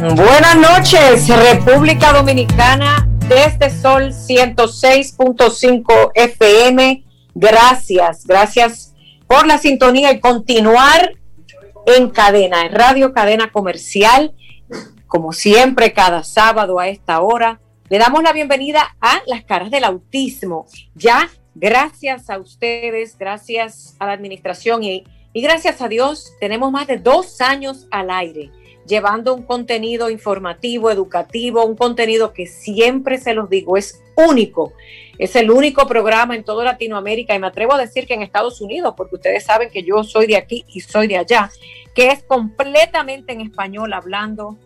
Buenas noches, República Dominicana, desde Sol 106.5 FM. Gracias, gracias por la sintonía y continuar en cadena, en Radio Cadena Comercial, como siempre, cada sábado a esta hora. Le damos la bienvenida a Las Caras del Autismo. Ya, gracias a ustedes, gracias a la administración y, y gracias a Dios, tenemos más de dos años al aire llevando un contenido informativo, educativo, un contenido que siempre se los digo, es único. Es el único programa en toda Latinoamérica y me atrevo a decir que en Estados Unidos, porque ustedes saben que yo soy de aquí y soy de allá, que es completamente en español, hablando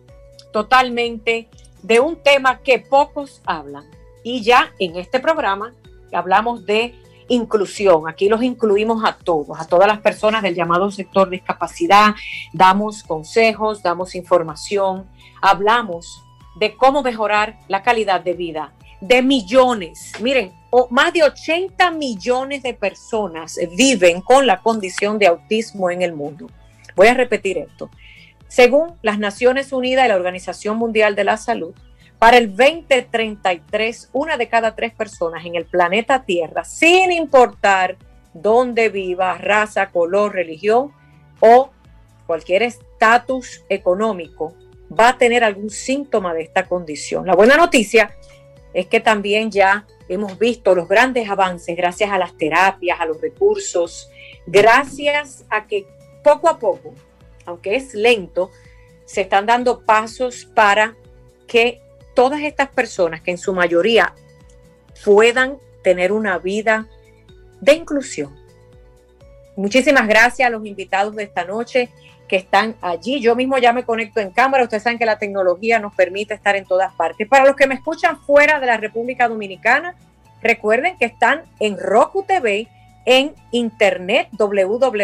totalmente de un tema que pocos hablan. Y ya en este programa hablamos de inclusión. Aquí los incluimos a todos, a todas las personas del llamado sector discapacidad. Damos consejos, damos información, hablamos de cómo mejorar la calidad de vida de millones. Miren, más de 80 millones de personas viven con la condición de autismo en el mundo. Voy a repetir esto. Según las Naciones Unidas y la Organización Mundial de la Salud, para el 2033, una de cada tres personas en el planeta Tierra, sin importar dónde viva, raza, color, religión o cualquier estatus económico, va a tener algún síntoma de esta condición. La buena noticia es que también ya hemos visto los grandes avances gracias a las terapias, a los recursos, gracias a que poco a poco, aunque es lento, se están dando pasos para que todas estas personas, que en su mayoría puedan tener una vida de inclusión. Muchísimas gracias a los invitados de esta noche que están allí. Yo mismo ya me conecto en cámara. Ustedes saben que la tecnología nos permite estar en todas partes. Para los que me escuchan fuera de la República Dominicana, recuerden que están en Roku TV, en internet www.solfm.com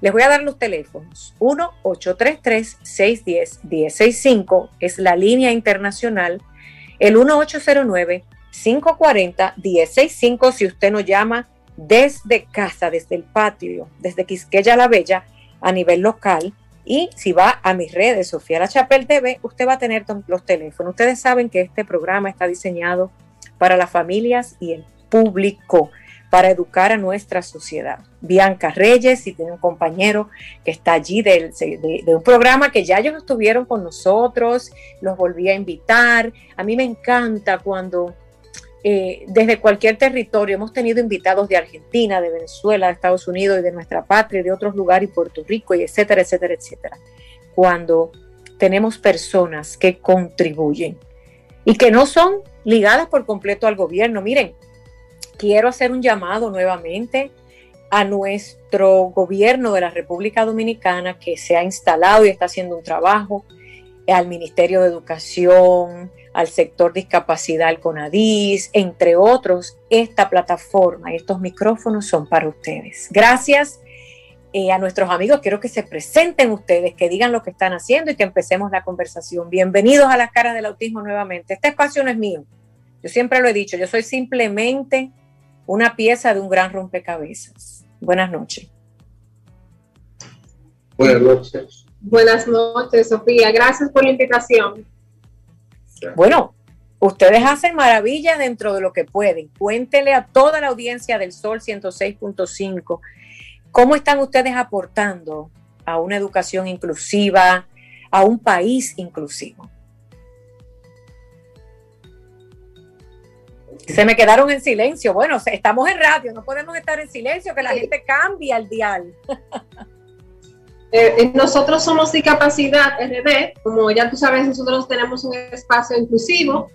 les voy a dar los teléfonos. 1-833-610-1065 es la línea internacional. El 1809-540-1065 si usted nos llama desde casa, desde el patio, desde Quisqueya la Bella, a nivel local. Y si va a mis redes, Sofía La Chapel TV, usted va a tener los teléfonos. Ustedes saben que este programa está diseñado para las familias y el público para educar a nuestra sociedad. Bianca Reyes, y tiene un compañero que está allí de, un programa que ya ellos estuvieron con nosotros, los volví a invitar. A mí me encanta cuando eh, desde cualquier territorio hemos tenido invitados de Argentina, de Venezuela, de Estados Unidos y de nuestra patria, de otros lugares, y Puerto Rico, y etcétera, etcétera, etcétera. Cuando tenemos personas que contribuyen y que no son ligadas por completo al gobierno. Miren, quiero hacer un llamado nuevamente a nuestro gobierno de la República Dominicana que se ha instalado y está haciendo un trabajo, al Ministerio de Educación, al sector discapacidad, al CONADIS, entre otros, esta plataforma y estos micrófonos son para ustedes. Gracias eh, a nuestros amigos, quiero que se presenten ustedes, que digan lo que están haciendo y que empecemos la conversación. Bienvenidos a las caras del autismo nuevamente. Este espacio no es mío, yo siempre lo he dicho, yo soy simplemente una pieza de un gran rompecabezas. Buenas noches. Buenas noches. Buenas noches, Sofía. Gracias por la invitación. Bueno, ustedes hacen maravillas dentro de lo que pueden. Cuéntele a toda la audiencia del Sol 106.5 cómo están ustedes aportando a una educación inclusiva, a un país inclusivo. Se me quedaron en silencio. Bueno, estamos en radio, no podemos estar en silencio, que la gente cambia el dial. Eh, eh, nosotros somos Discapacidad RD, como ya tú sabes, nosotros tenemos un espacio inclusivo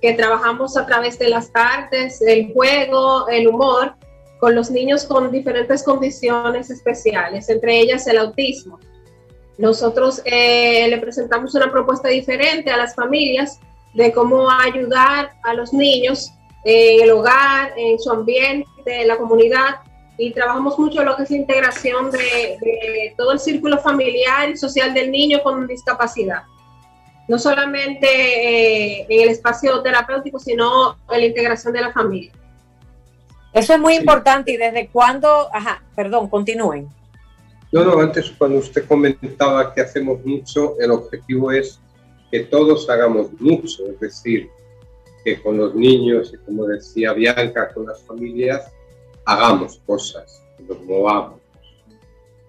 que trabajamos a través de las artes, el juego, el humor, con los niños con diferentes condiciones especiales, entre ellas el autismo. Nosotros eh, le presentamos una propuesta diferente a las familias de cómo ayudar a los niños en el hogar, en su ambiente, en la comunidad, y trabajamos mucho lo que es la integración de, todo el círculo familiar y social del niño con discapacidad. No solamente eh, en el espacio terapéutico, sino en la integración de la familia. Eso es muy importante y desde cuándo, ajá, perdón, continúen. No, no, antes cuando usted comentaba que hacemos mucho, el objetivo es que todos hagamos mucho, es decir, que con los niños y como decía Bianca, con las familias, hagamos cosas, nos movamos.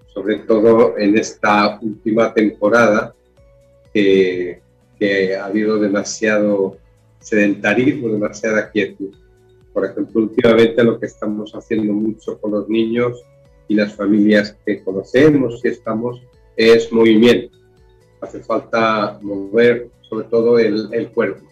Sobre todo en esta última temporada que, ha habido demasiado sedentarismo, demasiada quietud. Por ejemplo, últimamente lo que estamos haciendo mucho con los niños y las familias que conocemos y estamos es movimiento. Hace falta mover sobre todo el cuerpo.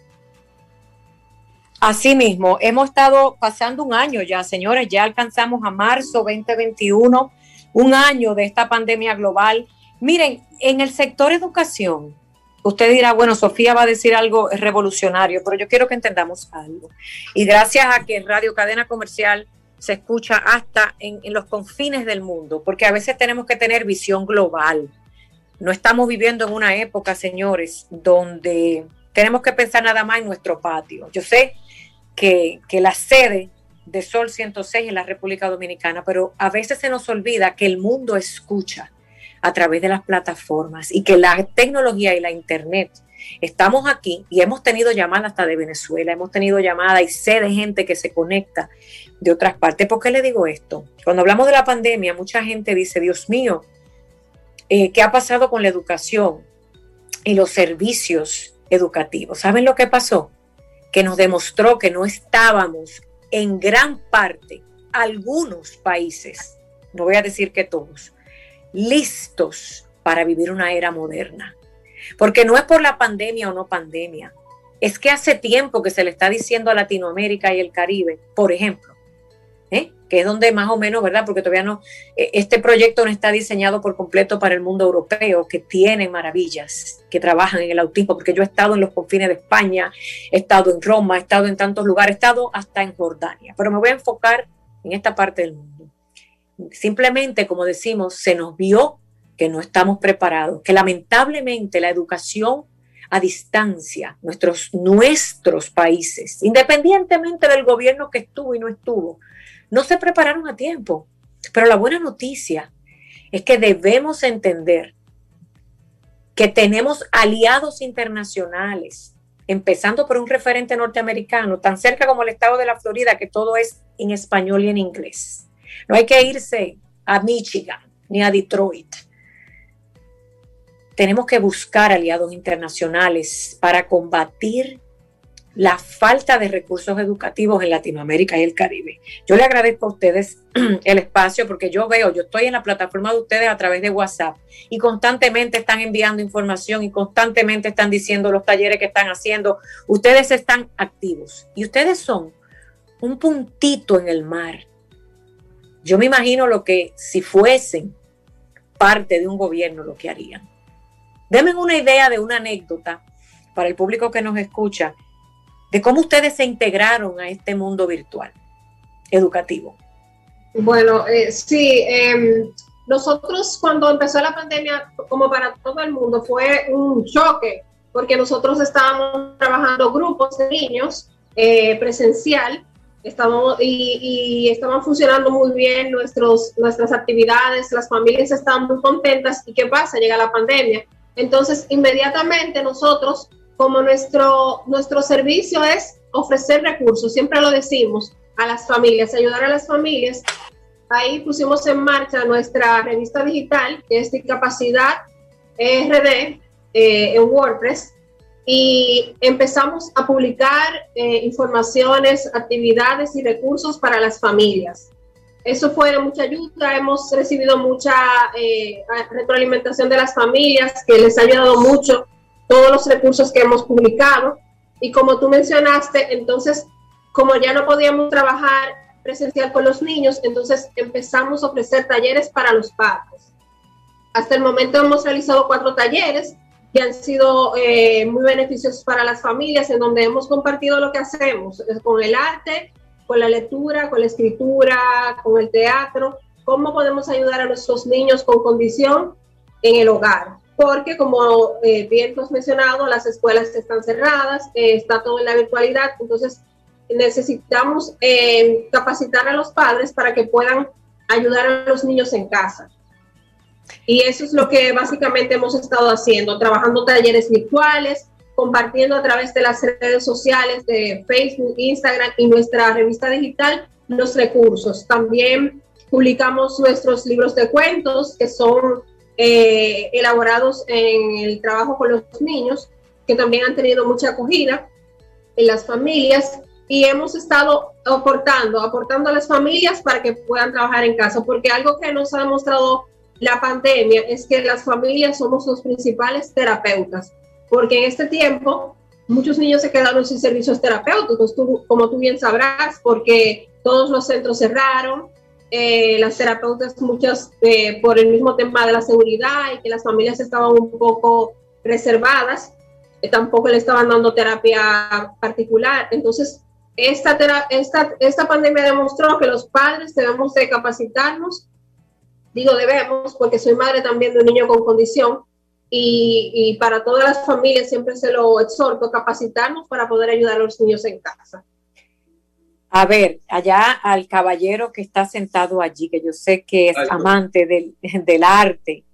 Asimismo, hemos estado pasando un año ya, señores, ya alcanzamos a marzo 2021, un año de esta pandemia global. Miren, en el sector educación, usted dirá, bueno, Sofía va a decir algo revolucionario, pero yo quiero que entendamos algo. Y gracias a que Radio Cadena Comercial se escucha hasta en, en los confines del mundo, porque a veces tenemos que tener visión global. No estamos viviendo en una época, señores, donde tenemos que pensar nada más en nuestro patio. Yo sé que, la sede de Sol 106 en la República Dominicana, pero a veces se nos olvida que el mundo escucha a través de las plataformas y que la tecnología y la internet estamos aquí y hemos tenido llamadas hasta de Venezuela, hemos tenido llamadas y sé de gente que se conecta de otras partes. ¿Por qué le digo esto? Cuando hablamos de la pandemia, mucha gente dice, Dios mío, eh, ¿qué ha pasado con la educación y los servicios educativos? ¿Saben lo que pasó? Que nos demostró que no estábamos en gran parte, algunos países, no voy a decir que todos, listos para vivir una era moderna. Porque no es por la pandemia o no pandemia, es que hace tiempo que se le está diciendo a Latinoamérica y el Caribe, por ejemplo. Que es donde más o menos, ¿verdad? Porque todavía no, e, este proyecto no está diseñado por completo para el mundo europeo, que tiene maravillas, que trabajan en el autismo, porque yo he estado en los confines de España, he estado en Roma, he estado en tantos lugares, he estado hasta en Jordania, pero me voy a enfocar en esta parte del mundo. Simplemente, como decimos, se nos vio que no estamos preparados, que lamentablemente la educación a distancia, nuestros, nuestros países, independientemente del gobierno que estuvo y no estuvo, no se prepararon a tiempo. Pero la buena noticia es que debemos entender que tenemos aliados internacionales, empezando por un referente norteamericano, tan cerca como el estado de la Florida, que todo es en español y en inglés. No hay que irse a Michigan ni a Detroit. Tenemos que buscar aliados internacionales para combatir la falta de recursos educativos en Latinoamérica y el Caribe. Yo le agradezco a ustedes el espacio porque yo veo, yo estoy en la plataforma de ustedes a través de WhatsApp y constantemente están enviando información y constantemente están diciendo los talleres que están haciendo. Ustedes están activos y ustedes son un puntito en el mar. Yo me imagino lo que si fuesen parte de un gobierno lo que harían. Denme una idea de una anécdota para el público que nos escucha de cómo ustedes se integraron a este mundo virtual educativo. Bueno, eh, sí, em, nosotros cuando empezó la pandemia, como para todo el mundo, fue un choque, porque nosotros estábamos trabajando grupos de niños eh, presencial, estamos, y, estaban funcionando muy bien nuestros, nuestras actividades, las familias estaban muy contentas, ¿y qué pasa? Llega la pandemia. Entonces, inmediatamente nosotros como nuestro, nuestro servicio es ofrecer recursos, siempre lo decimos, a las familias, ayudar a las familias, ahí pusimos en marcha nuestra revista digital, que es Discapacidad RD, eh, en WordPress, y empezamos a publicar eh, informaciones, actividades y recursos para las familias. Eso fue de mucha ayuda, hemos recibido mucha eh, retroalimentación de las familias, que les ha ayudado mucho todos los recursos que hemos publicado. Y como tú mencionaste, entonces, como ya no podíamos trabajar presencial con los niños, entonces empezamos a ofrecer talleres para los padres. Hasta el momento hemos realizado cuatro talleres que han sido eh, muy beneficiosos para las familias, en donde hemos compartido lo que hacemos con el arte, con la lectura, con la escritura, con el teatro, cómo podemos ayudar a nuestros niños con condición en el hogar. Porque como eh, bien tú has mencionado, las escuelas están cerradas, eh, está todo en la virtualidad, entonces necesitamos capacitar a los padres para que puedan ayudar a los niños en casa. Y eso es lo que básicamente hemos estado haciendo, trabajando talleres virtuales, compartiendo a través de las redes sociales de Facebook, Instagram y nuestra revista digital los recursos. También publicamos nuestros libros de cuentos que son eh, elaborados en el trabajo con los niños, que también han tenido mucha acogida en las familias y hemos estado aportando, aportando a las familias para que puedan trabajar en casa, porque algo que nos ha demostrado la pandemia es que las familias somos los principales terapeutas, porque en este tiempo muchos niños se quedaron sin servicios terapéuticos, como tú bien sabrás, porque todos los centros cerraron, eh, las terapeutas muchas eh, por el mismo tema de la seguridad y que las familias estaban un poco reservadas, eh, tampoco le estaban dando terapia particular. Entonces, esta, esta, esta pandemia demostró que los padres debemos de capacitarnos digo debemos porque soy madre también de un niño con condición y, para todas las familias siempre se lo exhorto, capacitarnos para poder ayudar a los niños en casa. A ver, allá al caballero que está sentado allí, que yo sé que es amante del, del arte,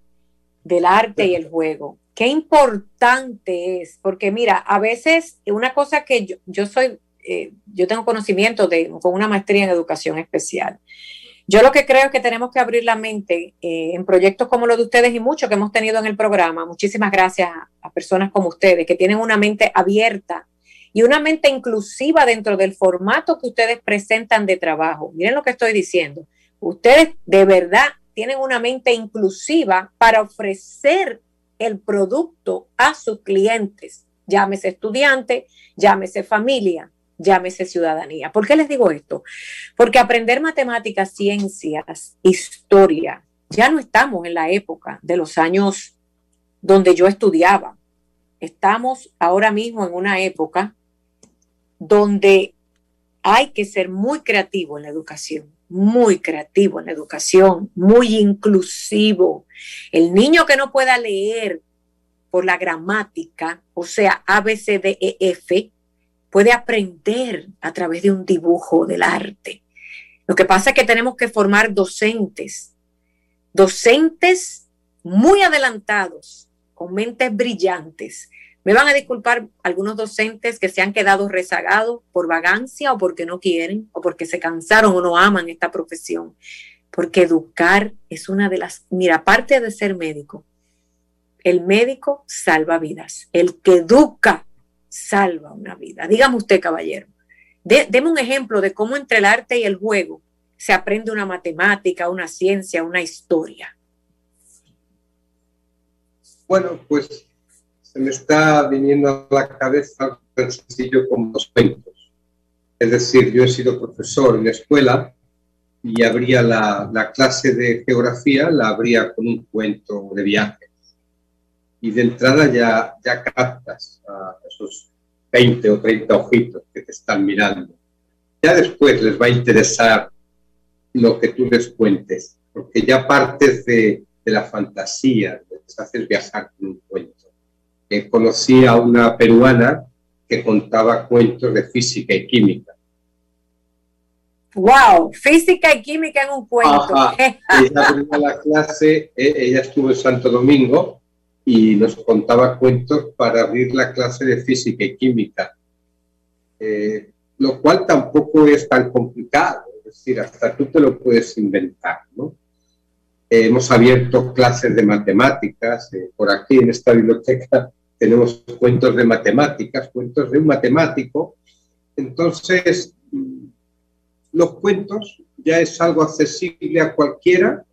del arte y el juego. Qué importante es, porque mira, a veces una cosa que yo, yo soy, eh, yo tengo conocimiento de, con una maestría en educación especial. Yo lo que creo es que tenemos que abrir la mente eh, en proyectos como los de ustedes y muchos que hemos tenido en el programa. Muchísimas gracias a, personas como ustedes que tienen una mente abierta y una mente inclusiva dentro del formato que ustedes presentan de trabajo. Miren lo que estoy diciendo. Ustedes de verdad tienen una mente inclusiva para ofrecer el producto a sus clientes, llámese estudiante, llámese familia llámese ciudadanía. ¿Por qué les digo esto? Porque aprender matemáticas, ciencias, historia, ya no estamos en la época de los años donde yo estudiaba. Estamos ahora mismo en una época donde hay que ser muy creativo en la educación, muy creativo en la educación, muy inclusivo. El niño que no pueda leer por la gramática, o sea, A, B, C, D, E, F, puede aprender a través de un dibujo del arte. Lo que pasa es que tenemos que formar docentes, docentes muy adelantados, con mentes brillantes. Me van a disculpar algunos docentes que se han quedado rezagados por vagancia o porque no quieren o porque se cansaron o no aman esta profesión. Porque educar es una de las, mira, aparte de ser médico, el médico salva vidas. El que educa salva una vida. Dígame usted, caballero. deme un ejemplo de cómo entre el arte y el juego se aprende una matemática, una ciencia, una historia. Bueno, pues se me está viniendo a la cabeza algo tan sencillo como los cuentos. Es decir, yo he sido profesor en la escuela y habría la, la clase de geografía, la habría con un cuento de viaje y de entrada ya, ya captas a esos 20 o 30 ojitos que te están mirando. Ya después les va a interesar lo que tú les cuentes, porque ya partes de, de la fantasía, les haces viajar con un cuento. Eh, conocí a una peruana que contaba cuentos de física y química. ¡Wow! Física y química en un cuento. ella, la clase, eh, ella estuvo en Santo Domingo y nos contaba cuentos para abrir la clase de física y química, eh, lo cual tampoco es tan complicado, es decir, hasta tú te lo puedes inventar, ¿no? Eh, hemos abierto clases de matemáticas, eh, por aquí en esta biblioteca tenemos cuentos de matemáticas, cuentos de un matemático, entonces mm, los cuentos ya es algo accesible a cualquiera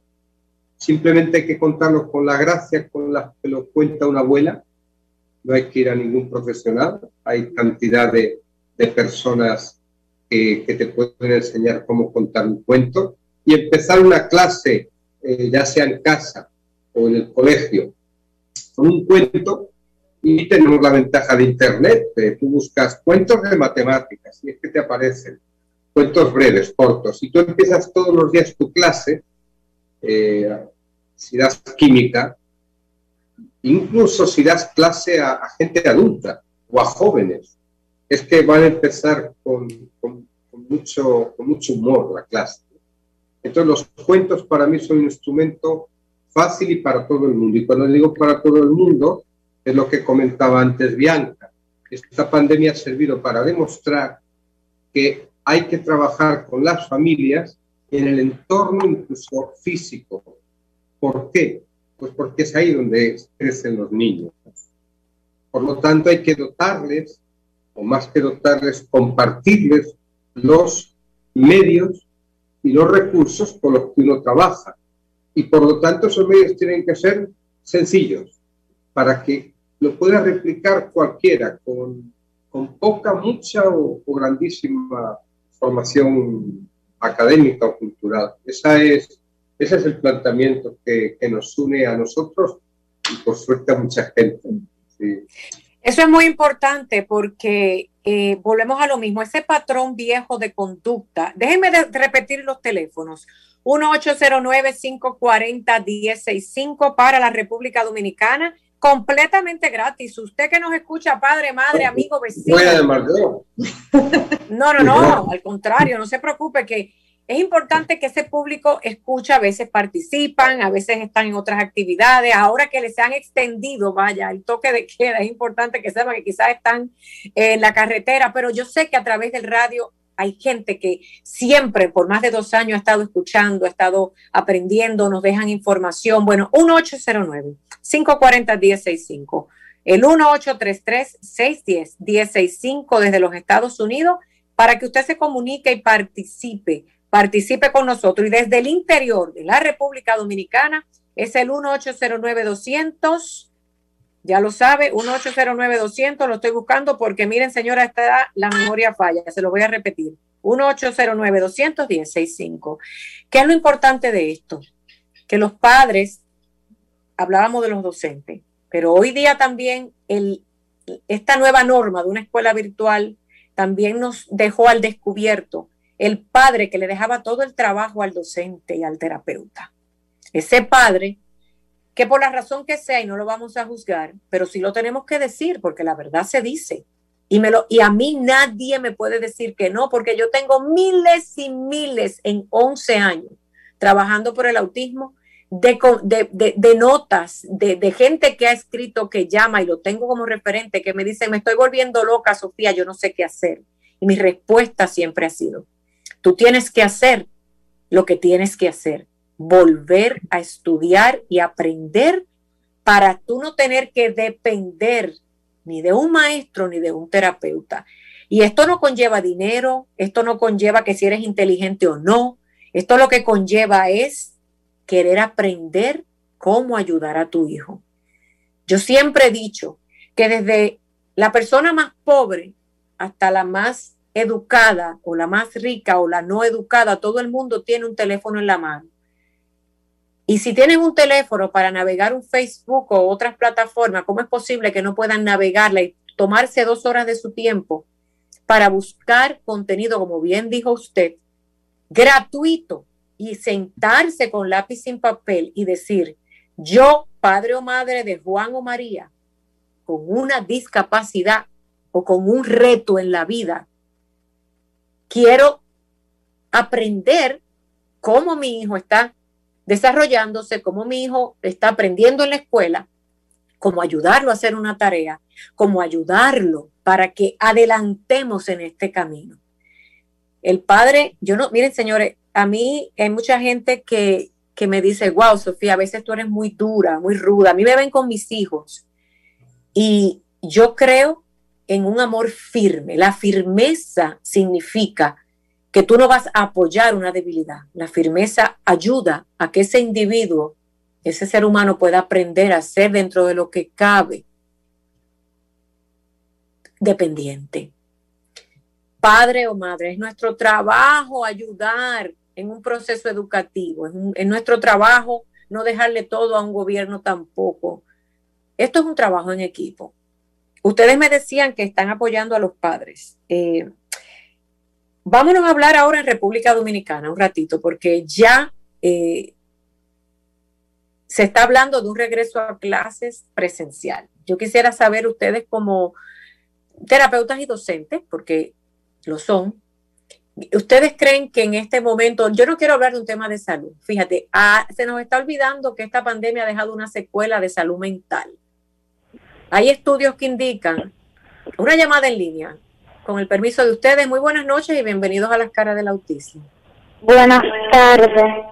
Simplemente hay que contarlos con la gracia con la que lo cuenta una abuela. No hay que ir a ningún profesional. Hay cantidad de, de personas que, que, te pueden enseñar cómo contar un cuento. Y empezar una clase, eh, ya sea en casa o en el colegio con un cuento y tenemos la ventaja de Internet. tú buscas cuentos de matemáticas y es que te aparecen cuentos breves, cortos, y tú empiezas todos los días tu clase, eh, si das química, incluso si das clase a, gente adulta o a jóvenes, es que van a empezar con, mucho, con mucho humor la clase. Entonces los cuentos para mí son un instrumento fácil y para todo el mundo. Y cuando digo para todo el mundo, es lo que comentaba antes Bianca. Esta pandemia ha servido para demostrar que hay que trabajar con las familias en el entorno incluso físico. ¿Por qué? Pues porque es ahí donde crecen los niños. Por lo tanto, hay que dotarles, o más que dotarles, compartirles los medios y los recursos con los que uno trabaja. Y por lo tanto, esos medios tienen que ser sencillos para que lo pueda replicar cualquiera con, con poca, mucha o, grandísima formación académica o cultural. Esa es, ese es el planteamiento que, que nos une a nosotros y por suerte a mucha gente. Eso es muy importante porque eh, volvemos a lo mismo, ese patrón viejo de conducta. Déjenme repetir los teléfonos. 1-809-540-1065 para la República Dominicana, completamente gratis. Usted que nos escucha, padre, madre, amigo, vecino. No, no, no, al contrario, no se preocupe que es importante que ese público escucha, a veces participan, a veces están en otras actividades. Ahora que les han extendido, vaya, el toque de queda, es importante que sepan que quizás están en la carretera, pero yo sé que a través del radio hay gente que siempre, por más de dos años, ha estado escuchando, ha estado aprendiendo, nos dejan información. Bueno, 1-809-540-1065. El 1-833-610-1065 desde los Estados Unidos para que usted se comunique y participe participe con nosotros. Y desde el interior de la República Dominicana es el 1-809-200. Ya lo sabe, 1-809-200, lo estoy buscando porque miren, señora, está la memoria falla, se lo voy a repetir. 1-809-200-1065. ¿Qué es lo importante de esto? Que los padres, hablábamos de los docentes, pero hoy día también el, esta nueva norma de una escuela virtual también nos dejó al descubierto el padre que le dejaba todo el trabajo al docente y al terapeuta. Ese padre que por la razón que sea, y no lo vamos a juzgar, pero sí lo tenemos que decir, porque la verdad se dice. Y, me lo, y a mí nadie me puede decir que no, porque yo tengo miles y miles en 11 años trabajando por el autismo, de, de, de, notas, de, gente que ha escrito, que llama y lo tengo como referente, que me dice, me estoy volviendo loca, Sofía, yo no sé qué hacer. Y mi respuesta siempre ha sido, Tú tienes que hacer lo que tienes que hacer, volver a estudiar y aprender para tú no tener que depender ni de un maestro ni de un terapeuta. Y esto no conlleva dinero, esto no conlleva que si eres inteligente o no, esto lo que conlleva es querer aprender cómo ayudar a tu hijo. Yo siempre he dicho que desde la persona más pobre hasta la más educada o la más rica o la no educada, todo el mundo tiene un teléfono en la mano. Y si tienen un teléfono para navegar un Facebook o otras plataformas, ¿cómo es posible que no puedan navegarla y tomarse dos horas de su tiempo para buscar contenido, como bien dijo usted, gratuito y sentarse con lápiz sin papel y decir, yo, padre o madre de Juan o María, con una discapacidad o con un reto en la vida, quiero aprender cómo mi hijo está desarrollándose, cómo mi hijo está aprendiendo en la escuela, cómo ayudarlo a hacer una tarea, cómo ayudarlo para que adelantemos en este camino. El padre, yo no, miren señores, a mí hay mucha gente que, que me dice, wow, Sofía, a veces tú eres muy dura, muy ruda. A mí me ven con mis hijos y yo creo en un amor firme. La firmeza significa que tú no vas a apoyar una debilidad. La firmeza ayuda a que ese individuo, ese ser humano pueda aprender a ser dentro de lo que cabe dependiente. Padre o madre, es nuestro trabajo ayudar en un proceso educativo, es, nuestro trabajo no dejarle todo a un gobierno tampoco. Esto es un trabajo en equipo. Ustedes me decían que están apoyando a los padres. Eh, vámonos a hablar ahora en República Dominicana un ratito, porque ya eh, se está hablando de un regreso a clases presencial. Yo quisiera saber ustedes como terapeutas y docentes, porque lo son, ¿Ustedes creen que en este momento, yo no quiero hablar de un tema de salud, fíjate, ah, se nos está olvidando que esta pandemia ha dejado una secuela de salud mental. Hay estudios que indican, una llamada en línea, con el permiso de ustedes, muy buenas noches y bienvenidos a las caras del autismo. Buenas tardes.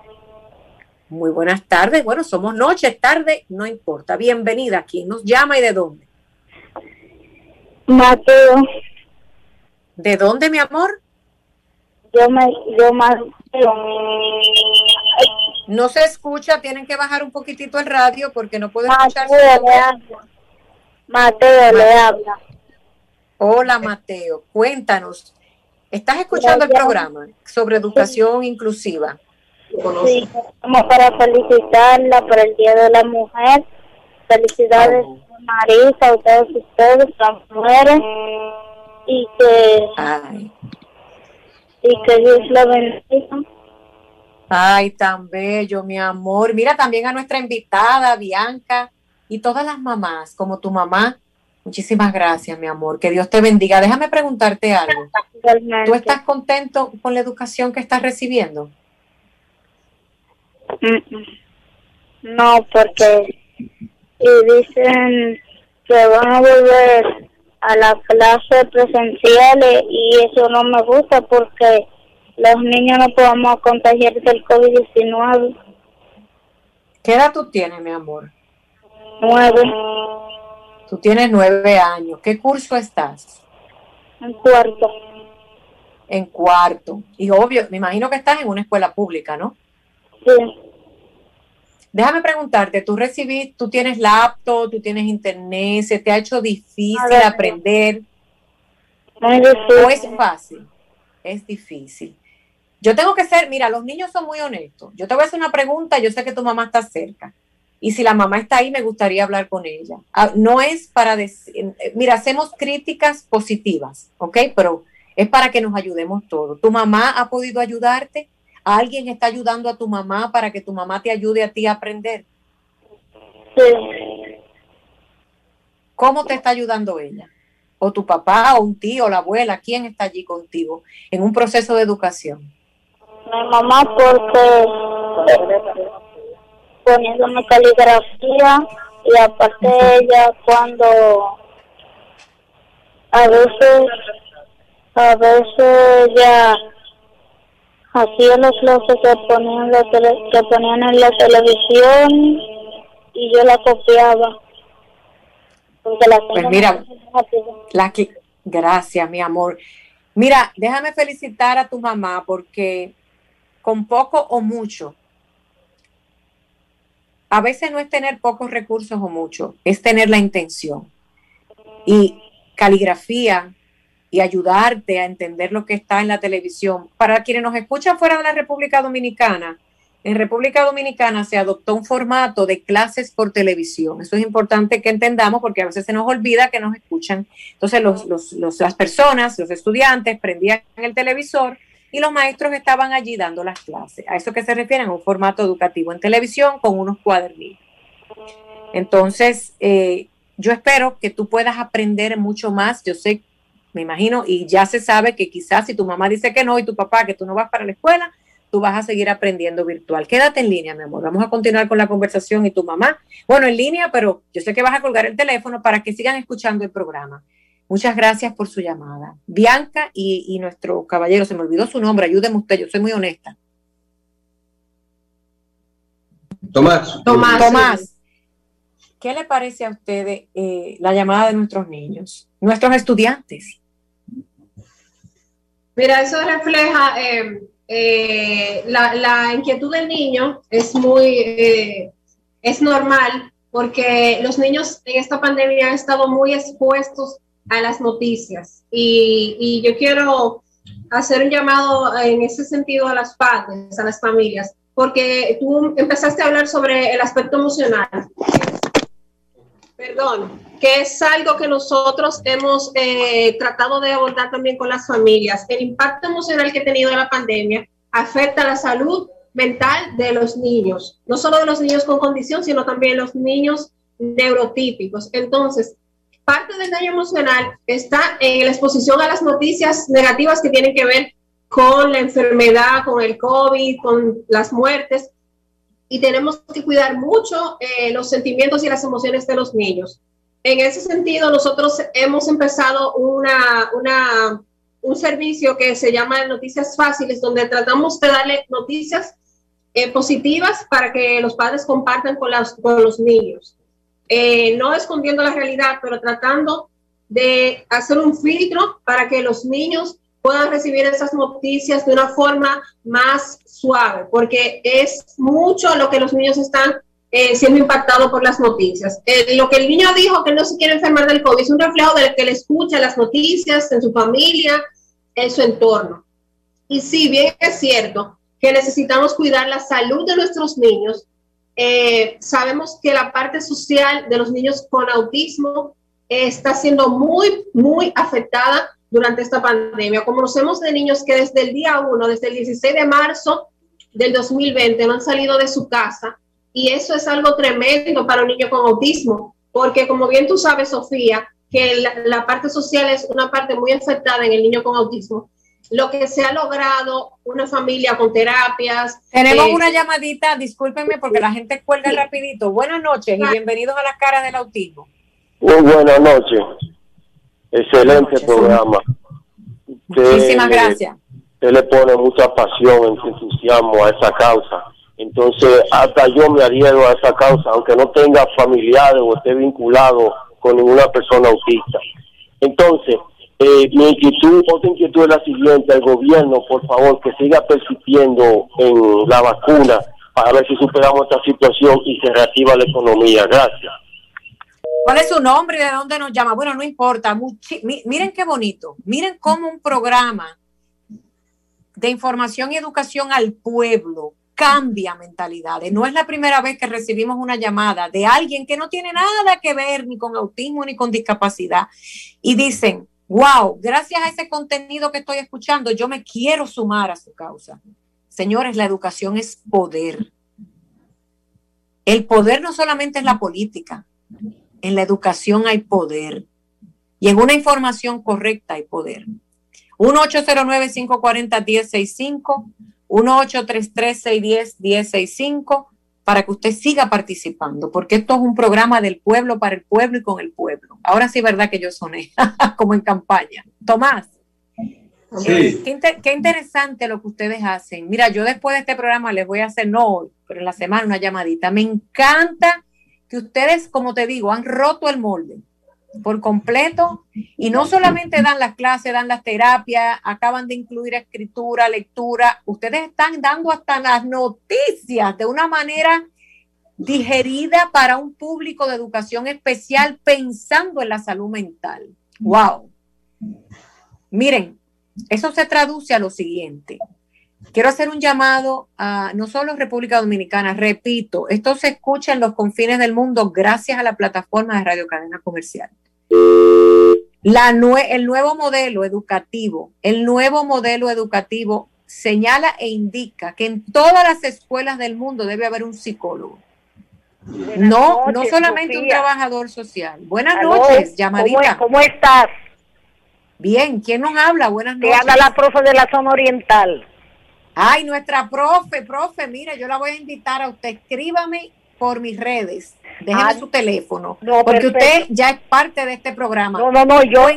Muy buenas tardes, bueno, somos noches, tarde, no importa. Bienvenida, ¿quién nos llama y de dónde? Mateo. ¿De dónde, mi amor? Yo me, yo No se escucha, tienen que bajar un poquitito el radio porque no puedo escuchar. Mateo le habla. Hola Mateo, cuéntanos. ¿Estás escuchando el programa sobre educación inclusiva? Sí, como para felicitarla por el Día de la Mujer. Felicidades Marisa, a todos ustedes, las mujeres. Y que... Ay y que Dios la bendiga. Ay, tan bello, mi amor. Mira también a nuestra invitada, Bianca, y todas las mamás, como tu mamá. Muchísimas gracias, mi amor. Que Dios te bendiga. Déjame preguntarte algo. ¿Tú estás contento con la educación que estás recibiendo? No, porque y dicen que van a volver a la clase presenciales y eso no me gusta porque los niños no podemos contagiar del COVID-19. ¿Qué edad tú tienes, mi amor? Nueve. Tú tienes nueve años. ¿Qué curso estás? En cuarto. En cuarto. Y obvio, me imagino que estás en una escuela pública, ¿no? Sí. Déjame preguntarte, tú recibís, tú tienes laptop, tú tienes internet, ¿se te ha hecho difícil aprender? ¿O es fácil? Es difícil. Yo tengo que ser, mira, los niños son muy honestos. Yo te voy a hacer una pregunta, yo sé que tu mamá está cerca. Y si la mamá está ahí, me gustaría hablar con ella. Ah, no es para decir, mira, hacemos críticas positivas, ¿ok? Pero es para que nos ayudemos todos. ¿Tu mamá ha podido ayudarte? ¿Alguien está ayudando a tu mamá para que tu mamá te ayude a ti a aprender? Sí. ¿Cómo te está ayudando ella? ¿O tu papá, o un tío, la abuela? ¿Quién está allí contigo en un proceso de educación? Mi mamá porque poniéndome caligrafía y aparte ella cuando a veces a veces ella hacía las clases que ponían, la que ponían en la televisión y yo la copiaba. pues mira, la que, gracias, mi amor. Mira, déjame felicitar a tu mamá porque con poco o mucho, a veces no es tener pocos recursos o mucho, es tener la intención. Y caligrafía, y ayudarte a entender lo que está en la televisión. Para quienes nos escuchan fuera de la República Dominicana, en República Dominicana se adoptó un formato de clases por televisión. Eso es importante que entendamos porque a veces se nos olvida que nos escuchan. Entonces las personas, los estudiantes prendían el televisor y los maestros estaban allí dando las clases. A eso que se refiere a un formato educativo en televisión con unos cuadernillos. Entonces, eh, yo espero que tú puedas aprender mucho más. Yo sé me imagino, y ya se sabe que quizás si tu mamá dice que no y tu papá que tú no vas para la escuela, tú vas a seguir aprendiendo virtual. Quédate en línea, mi amor. Vamos a continuar con la conversación y tu mamá. Bueno, en línea, pero yo sé que vas a colgar el teléfono para que sigan escuchando el programa. Muchas gracias por su llamada. Bianca y, y nuestro caballero, se me olvidó su nombre, ayúdeme usted, yo soy muy honesta. Tomás. Tomás. Tomás. ¿Qué le parece a usted eh, la llamada de nuestros niños, nuestros estudiantes? Mira, eso refleja eh, eh, la, inquietud del niño, es muy, es normal, porque los niños en esta pandemia han estado muy expuestos a las noticias y, y yo quiero hacer un llamado en ese sentido a las padres, a las familias porque tú empezaste a hablar sobre el aspecto emocional. Perdón, que es algo que nosotros hemos eh, tratado de abordar también con las familias. El impacto emocional que ha tenido la pandemia afecta la salud mental de los niños, no solo de los niños con condición, sino también los niños neurotípicos. Entonces, parte del daño emocional está en la exposición a las noticias negativas que tienen que ver con la enfermedad, con el COVID, con las muertes. Y tenemos que cuidar mucho eh, los sentimientos y las emociones de los niños. En ese sentido, nosotros hemos empezado una, una, un servicio que se llama Noticias Fáciles, donde tratamos de darle noticias eh, positivas para que los padres compartan con, las, con los niños. Eh, no escondiendo la realidad, pero tratando de hacer un filtro para que los niños puedan recibir esas noticias de una forma más suave, porque es mucho lo que los niños están eh, siendo impactados por las noticias. lo que el niño dijo que no se quiere enfermar del COVID es un reflejo de que le escucha las noticias en su familia, en su entorno. Y si bien es cierto que necesitamos cuidar la salud de nuestros niños, eh, sabemos que la parte social de los niños con autismo está siendo muy, muy afectada durante esta pandemia. Conocemos de niños que desde el día 1, desde el 16 de marzo del 2020, no han salido de su casa y eso es algo tremendo para un niño con autismo, porque como bien tú sabes, Sofía, que la parte social es una parte muy afectada en el niño con autismo lo que se ha logrado, una familia con terapias. Tenemos eh, una llamadita, discúlpenme porque la gente cuelga rapidito. Buenas noches y bienvenidos a la cara del autismo. Muy buenas noches. Excelente programa. Muchísimas gracias. Usted le pone mucha pasión, entusiasmo a esa causa. Entonces, hasta yo me adhiero a esa causa, aunque no tenga familiares o esté vinculado con ninguna persona autista. Entonces, eh, mi inquietud, otra inquietud es la siguiente, el gobierno, por favor, que siga persistiendo en la vacuna para ver si superamos esta situación y se reactiva la economía. Gracias. ¿Cuál es su nombre y de dónde nos llama? Bueno, no importa. miren qué bonito. Miren cómo un programa de información y educación al pueblo cambia mentalidades. No es la primera vez que recibimos una llamada de alguien que no tiene nada que ver ni con autismo ni con discapacidad y dicen, wow, gracias a ese contenido que estoy escuchando, yo me quiero sumar a su causa. Señores, la educación es poder. El poder no solamente es la política, en la educación hay poder. Y en una información correcta hay poder. 1-809-540-1065, 1-833-610-1065 para que usted siga participando, porque esto es un programa del pueblo para el pueblo y con el pueblo. Ahora sí, verdad que yo soné, como en campaña. Tomás. Eh, qué, interesante lo que ustedes hacen. Mira, yo después de este programa les voy a hacer, no hoy, pero en la semana una llamadita. Me encanta que ustedes, como te digo, han roto el molde por completo y no solamente dan las clases, dan las terapias, acaban de incluir escritura, lectura, ustedes están dando hasta las noticias de una manera digerida para un público de educación especial pensando en la salud mental. ¡Wow! Miren, eso se traduce a lo siguiente. Quiero hacer un llamado a no solo República Dominicana, repito, esto se escucha en los confines del mundo gracias a la plataforma de Radio Cadena Comercial. La el nuevo modelo educativo, el nuevo modelo educativo señala e indica que en todas las escuelas del mundo debe haber un psicólogo. no, no solamente un trabajador social. Buenas noches, llamadita. ¿Cómo, estás? Bien, ¿quién nos habla? Buenas noches. Te habla la profe de la zona oriental. Ay, nuestra profe, profe, mira, yo la voy a invitar a usted. Escríbame por mis redes. Déjeme ah, su teléfono. porque usted ya es parte de este programa. No, no, no, yo,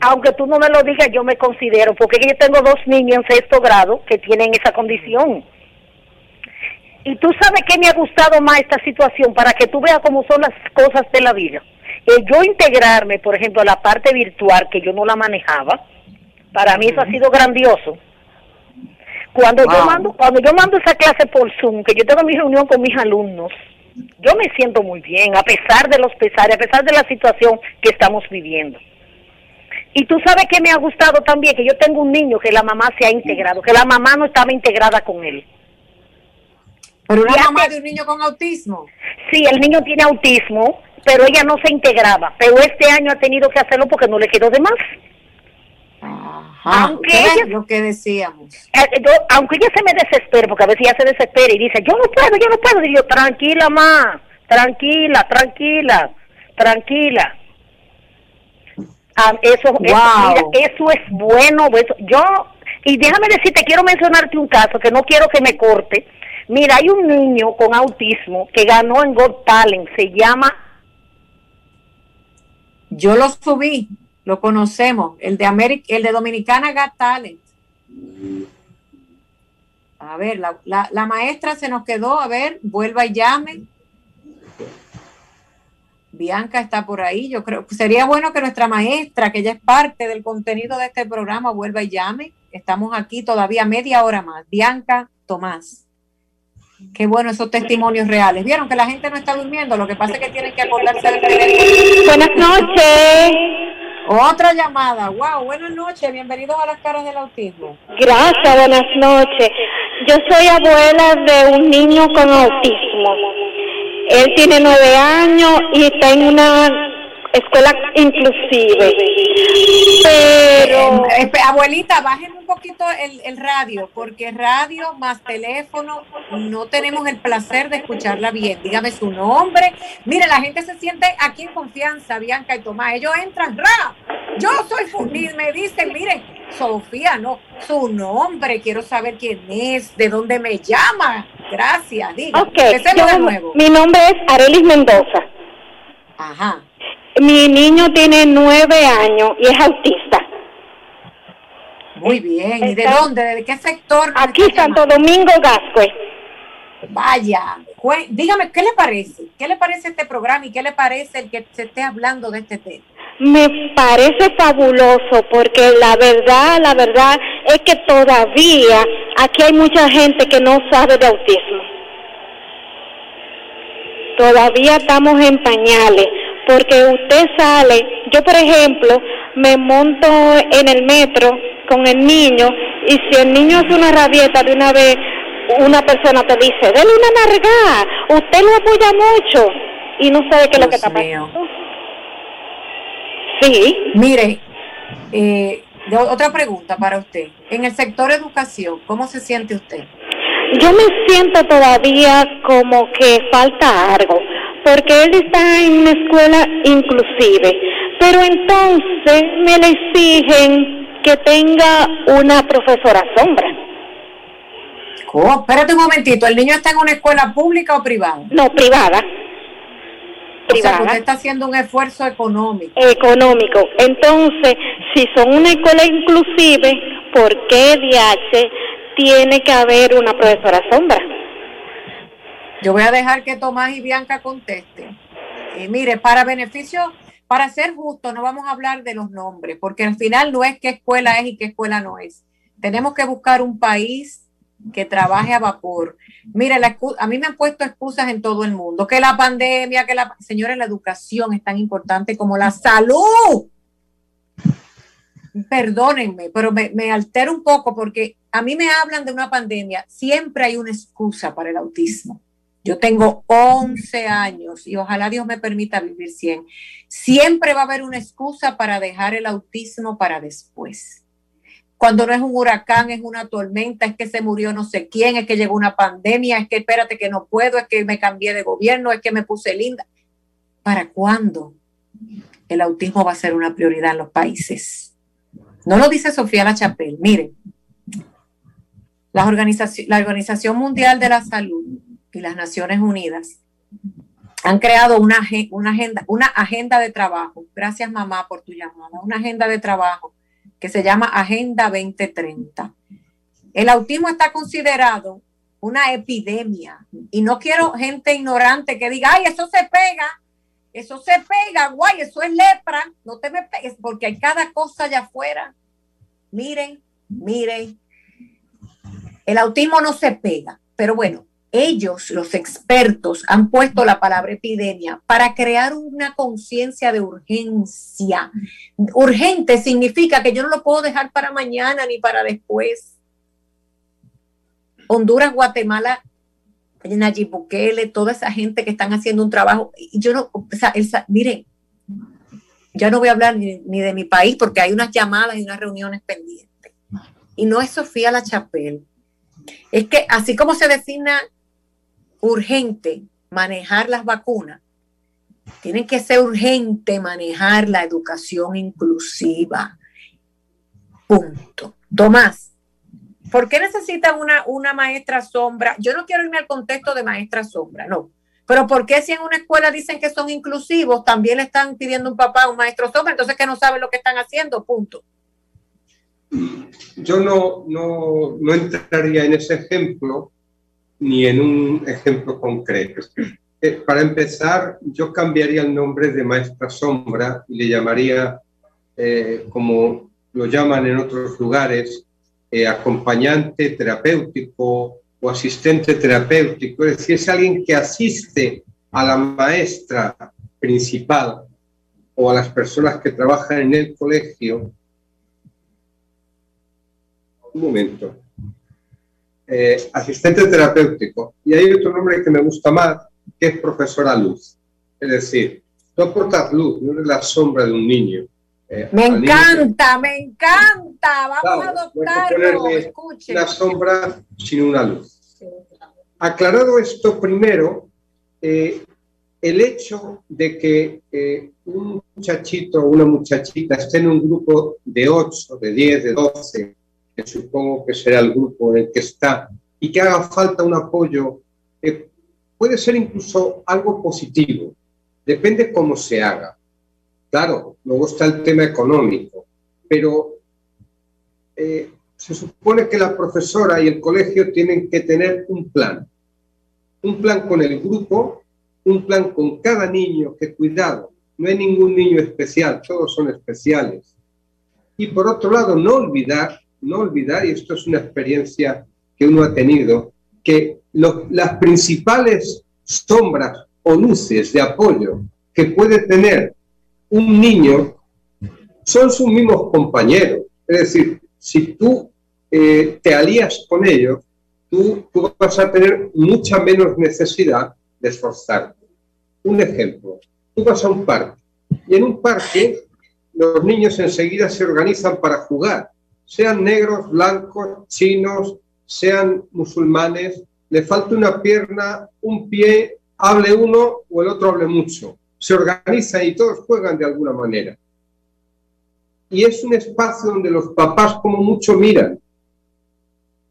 aunque tú no me lo digas, yo me considero, porque yo tengo dos niños en sexto grado que tienen esa condición. Y tú sabes que me ha gustado más esta situación para que tú veas cómo son las cosas de la vida. yo integrarme, por ejemplo, a la parte virtual que yo no la manejaba, para mí eso ha sido grandioso cuando yo mando, cuando yo mando esa clase por Zoom, que yo tengo mi reunión con mis alumnos, yo me siento muy bien, a pesar de los pesares, a pesar de la situación que estamos viviendo. Y tú sabes que me ha gustado también, que yo tengo un niño que la mamá se ha integrado, que la mamá no estaba integrada con él. Pero una mamá de un niño con autismo. Sí, el niño tiene autismo, pero ella no se integraba. Pero este año ha tenido que hacerlo porque no le quedó de más. Aunque ella, lo que decíamos. Eh, eh, aunque ella se me desespera, porque a veces ella se desespera y dice, yo no puedo, yo no puedo. Y yo, tranquila, ma, tranquila, tranquila, tranquila. Ah, eso, eso, eso es bueno. yo, y déjame decirte, quiero mencionarte un caso que no quiero que me corte Mira, hay un niño con autismo que ganó en Got Talent, se llama... Yo lo subí, lo conocemos, el de América, el de Dominicana Got Talent. A ver, la, la, maestra se nos quedó, a ver, vuelva y llame. Bianca está por ahí, yo creo que sería bueno que nuestra maestra, que ella es parte del contenido de este programa, vuelva y llame. Estamos aquí todavía media hora más. Bianca Tomás. Qué bueno esos testimonios reales. Vieron que la gente no está durmiendo, lo que pasa es que tienen que acordarse del teléfono. Buenas noches. Otra llamada. Wow, buenas noches. Bienvenidos a las caras del autismo. Gracias, buenas noches. Yo soy abuela de un niño con autismo. Él tiene nueve años y está en una escuela inclusive. Pero... Eh, abuelita, bajen un poquito el, el, radio, porque radio más teléfono no tenemos el placer de escucharla bien. Dígame su nombre. Mire, la gente se siente aquí en confianza, Bianca y Tomás. Ellos entran, ra. Yo soy Fundil, me dicen, mire, Sofía, no, su nombre, quiero saber quién es, de dónde me llama. Gracias, diga. Mi nombre es Arelis Mendoza. Ajá. Mi niño tiene nueve años y es autista. Muy bien. ¿Y de dónde? ¿De qué sector? Aquí, Santo Domingo Gascue. Vaya. Dígame, ¿qué le parece? ¿Qué le parece este programa y qué le parece el que se esté hablando de este tema? Me parece fabuloso porque la verdad, la verdad es que todavía aquí hay mucha gente que no sabe de autismo. Todavía estamos en pañales porque usted sale, yo por ejemplo me monto en el metro con el niño y si el niño hace una rabieta de una vez, una persona te dice, dele una larga, usted lo apoya mucho y no sabe qué es lo que está pasando. Sí. Mire, eh, otra pregunta para usted. En el sector educación, ¿cómo se siente usted? Yo me siento todavía como que falta algo porque él está en una escuela inclusive, pero entonces me le exigen que tenga una profesora sombra. ¿Cómo? Espérate un momentito, ¿el niño está en una escuela pública o privada? No, privada. O sea, usted está haciendo un esfuerzo económico. Económico. Entonces, si son una escuela inclusive, ¿por qué DH tiene que haber una profesora sombra? Yo voy a dejar que Tomás y Bianca contesten. Y mire, para beneficio, para ser justo, no vamos a hablar de los nombres, porque al final no es qué escuela es y qué escuela no es. Tenemos que buscar un país que trabaje a vapor. Mire, a mí me han puesto excusas en todo el mundo, que la pandemia, que la... Señores, la educación es tan importante como la salud. Perdónenme, pero me, me altero un poco porque a mí me hablan de una pandemia. Siempre hay una excusa para el autismo yo tengo 11 años y ojalá Dios me permita vivir 100. Siempre va a haber una excusa para dejar el autismo para después. Cuando no es un huracán, es una tormenta, es que se murió no sé quién, es que llegó una pandemia, es que espérate que no puedo, es que me cambié de gobierno, es que me puse linda. ¿Para cuándo el autismo va a ser una prioridad en los países? No lo dice Sofía La Chapelle. Mire, la Organización, la Organización Mundial de la Salud y las Naciones Unidas han creado una, una, agenda, una agenda de trabajo. Gracias, mamá, por tu llamada. Una agenda de trabajo que se llama Agenda 2030. El autismo está considerado una epidemia y no quiero gente ignorante que diga, ay, eso se pega, eso se pega, guay, eso es lepra, no te me pegues porque hay cada cosa allá afuera. Miren, miren, el autismo no se pega, pero bueno, ellos, los expertos, han puesto la palabra epidemia para crear una conciencia de urgencia. Urgente significa que yo no lo puedo dejar para mañana ni para después. Honduras, Guatemala Nayib Bukele, toda esa gente que están haciendo un trabajo. Yo no, o sea, miren, ya no voy a hablar ni, de mi país porque hay unas llamadas y unas reuniones pendientes. Y no es Sofía La Chapelle. Es que así como se designa urgente manejar las vacunas, tiene que ser urgente manejar la educación inclusiva. Punto. Tomás, ¿por qué necesitan una, una maestra sombra? Yo no quiero irme al contexto de maestra sombra, no. Pero ¿por qué si en una escuela dicen que son inclusivos, también le están pidiendo un papá, un maestro sombra, entonces que no saben lo que están haciendo? Punto. Yo no, no, no entraría en ese ejemplo ni en un ejemplo concreto. Eh, para empezar, yo cambiaría el nombre de maestra sombra y le llamaría, eh, como lo llaman en otros lugares, eh, acompañante terapéutico o asistente terapéutico. Es decir, es alguien que asiste a la maestra principal o a las personas que trabajan en el colegio. Un momento. Asistente terapéutico. Y hay otro nombre que me gusta más, que es profesora luz. Es decir, tú aportas luz, no eres la sombra de un niño. Eh, me encanta, me encanta. Vamos a adoptarlo. Escuche. Una sombra sin una luz. Aclarado esto primero, eh, el hecho de que eh, un muchachito o una muchachita esté en un grupo de 8, de 10, de 12, supongo que será el grupo en el que está, y que haga falta un apoyo puede ser incluso algo positivo, depende cómo se haga. Claro, luego está el tema económico, pero eh, se supone que la profesora y el colegio tienen que tener un plan, un plan con el grupo, un plan con cada niño, que cuidado, no hay ningún niño especial, todos son especiales. Y por otro lado, no olvidar, no olvidar, y esto es una experiencia que uno ha tenido, que las principales sombras o luces de apoyo que puede tener un niño son sus mismos compañeros. Es decir, si tú eh, te alías con ellos, tú, tú vas a tener mucha menos necesidad de esforzarte. Un ejemplo, tú vas a un parque y en un parque los niños enseguida se organizan para jugar, sean negros, blancos, chinos, sean musulmanes, le falta una pierna, un pie, hable uno o el otro hable mucho. Se organiza y todos juegan de alguna manera. Y es un espacio donde los papás como mucho miran.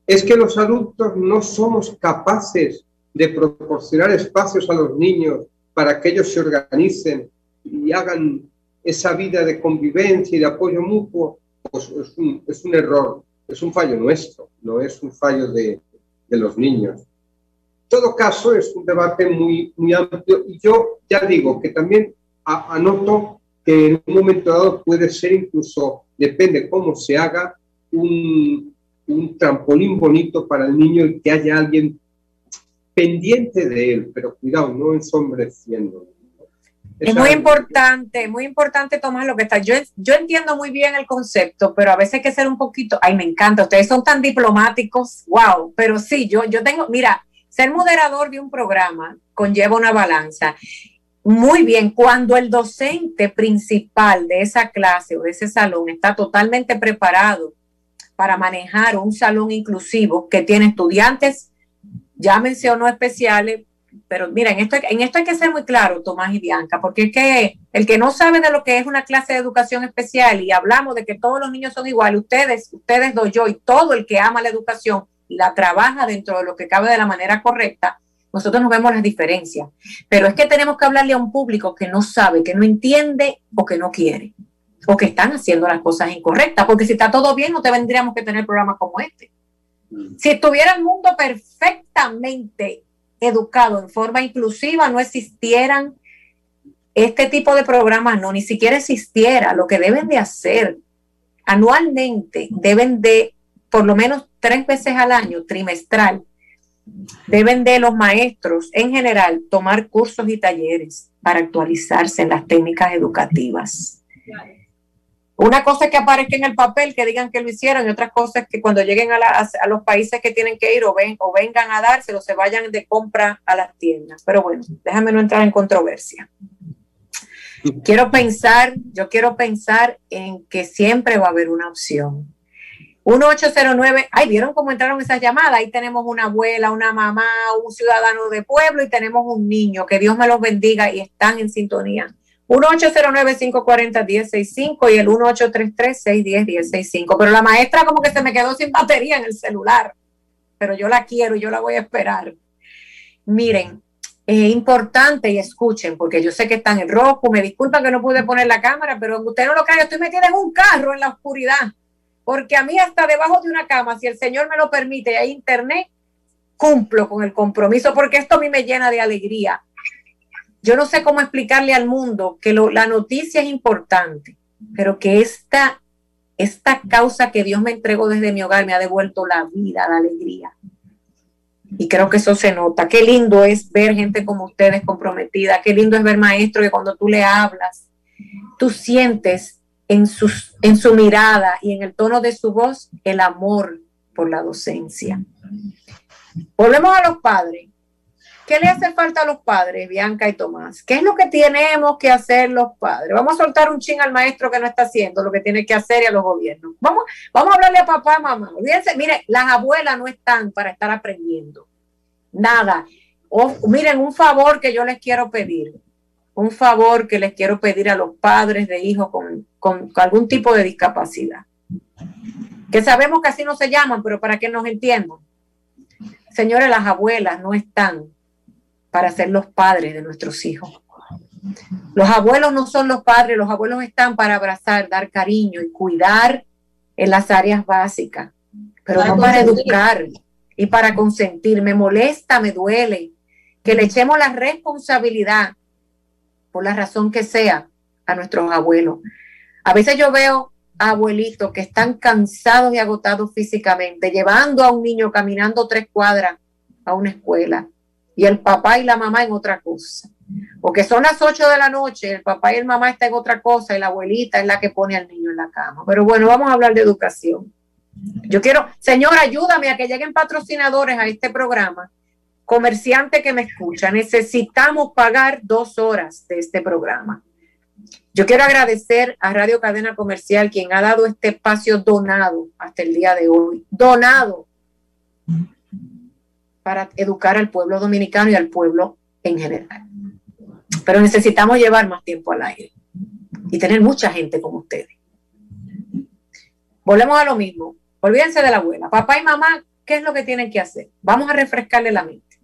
Es que los adultos no somos capaces de proporcionar espacios a los niños para que ellos se organicen y hagan esa vida de convivencia y de apoyo mutuo, pues es un, es un error, es un fallo nuestro, no es un fallo de, de los niños. En todo caso, es un debate muy, muy amplio y yo ya digo que también anoto que en un momento dado puede ser incluso, depende cómo se haga, un, un trampolín bonito para el niño y que haya alguien pendiente de él, pero cuidado, no ensombreciéndolo. Es muy importante, muy importante tomar lo que está. Yo, yo entiendo muy bien el concepto, pero a veces hay que ser un poquito, ay, me encanta, ustedes son tan diplomáticos, wow, pero sí, yo, yo tengo, mira, ser moderador de un programa conlleva una balanza. Muy bien, cuando el docente principal de esa clase o de ese salón está totalmente preparado para manejar un salón inclusivo que tiene estudiantes, ya mencionó especiales, pero mira, en esto, en esto hay que ser muy claro, Tomás y Bianca, porque es que el que no sabe de lo que es una clase de educación especial y hablamos de que todos los niños son iguales, ustedes, ustedes doy yo y todo el que ama la educación y la trabaja dentro de lo que cabe de la manera correcta, nosotros nos vemos las diferencias. Pero es que tenemos que hablarle a un público que no sabe, que no entiende o que no quiere, o que están haciendo las cosas incorrectas, porque si está todo bien no te vendríamos que tener programas como este. Mm. Si estuviera el mundo perfectamente educado en forma inclusiva, no existieran este tipo de programas, no, ni siquiera existiera. Lo que deben de hacer anualmente, deben de, por lo menos tres veces al año, trimestral, deben de los maestros en general tomar cursos y talleres para actualizarse en las técnicas educativas. Una cosa es que aparezca en el papel, que digan que lo hicieron, y otra cosa es que cuando lleguen a, a los países que tienen que ir o, ven, o vengan a dárselo, se vayan de compra a las tiendas. Pero bueno, déjame no entrar en controversia. Quiero pensar, yo quiero pensar en que siempre va a haber una opción. 1809, ay, ¿vieron cómo entraron esas llamadas? Ahí tenemos una abuela, una mamá, un ciudadano de pueblo y tenemos un niño. Que Dios me los bendiga y están en sintonía. 1809-540-1065 y el 1833-610-1065. Pero la maestra como que se me quedó sin batería en el celular. Pero yo la quiero y yo la voy a esperar. Miren, es importante y escuchen, porque yo sé que están en rojo. Me disculpan que no pude poner la cámara, pero usted no lo cree, estoy metida en un carro en la oscuridad porque a mí hasta debajo de una cama, si el Señor me lo permite hay internet, cumplo con el compromiso, porque esto a mí me llena de alegría. Yo no sé cómo explicarle al mundo que la noticia es importante, pero que esta, esta causa que Dios me entregó desde mi hogar me ha devuelto la vida, la alegría. Y creo que eso se nota. Qué lindo es ver gente como ustedes comprometida. Qué lindo es ver maestro que cuando tú le hablas, tú sientes en, sus, en su mirada y en el tono de su voz el amor por la docencia. Volvemos a los padres. ¿Qué le hace falta a los padres, Bianca y Tomás? ¿Qué es lo que tenemos que hacer los padres? Vamos a soltar un ching al maestro que no está haciendo lo que tiene que hacer y a los gobiernos. Vamos, vamos a hablarle a papá, mamá. Olvídense, mire, las abuelas no están para estar aprendiendo. Nada. miren, un favor que yo les quiero pedir un favor que les quiero pedir a los padres de hijos con, algún tipo de discapacidad. Que sabemos que así no se llaman, pero para que nos entiendan. Señores, las abuelas no están para ser los padres de nuestros hijos. Los abuelos no son los padres, los abuelos están para abrazar, dar cariño y cuidar en las áreas básicas, pero no para educar y para consentir. Me molesta, me duele que le echemos la responsabilidad por la razón que sea, a nuestros abuelos. A veces yo veo abuelitos que están cansados y agotados físicamente, llevando a un niño caminando tres cuadras a una escuela y el papá y la mamá en otra cosa. Porque son las ocho de la noche, el papá y el mamá están en otra cosa y la abuelita es la que pone al niño en la cama. Pero bueno, vamos a hablar de educación. Yo quiero, señor, ayúdame a que lleguen patrocinadores a este programa comerciante que me escucha, necesitamos pagar dos horas de este programa. Yo quiero agradecer a Radio Cadena Comercial, quien ha dado este espacio donado hasta el día de hoy, donado para educar al pueblo dominicano y al pueblo en general. Pero necesitamos llevar más tiempo al aire y tener mucha gente como ustedes. Volvemos a lo mismo. Olvídense de la abuela. Papá y mamá, ¿qué es lo que tienen que hacer? Vamos a refrescarle la mente.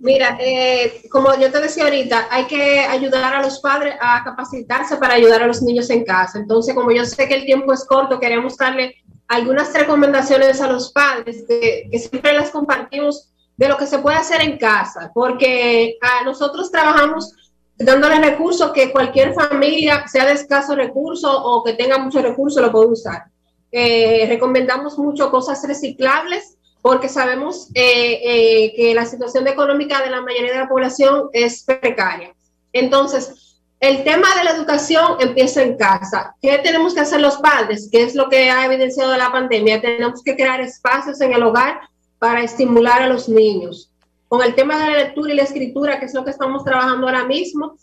Mira, eh, como yo te decía ahorita, hay que ayudar a los padres a capacitarse para ayudar a los niños en casa. Entonces, como yo sé que el tiempo es corto, queremos darle algunas recomendaciones a los padres que, siempre las compartimos de lo que se puede hacer en casa, porque a nosotros trabajamos dándole recursos que cualquier familia, sea de escaso recurso o que tenga mucho recurso, lo puede usar. Eh, recomendamos mucho cosas reciclables porque sabemos eh, eh, que la situación económica de la mayoría de la población es precaria. Entonces, el tema de la educación empieza en casa. ¿Qué tenemos que hacer los padres? ¿Qué es lo que ha evidenciado la pandemia? Tenemos que crear espacios en el hogar para estimular a los niños. Con el tema de la lectura y la escritura, que es lo que estamos trabajando ahora mismo,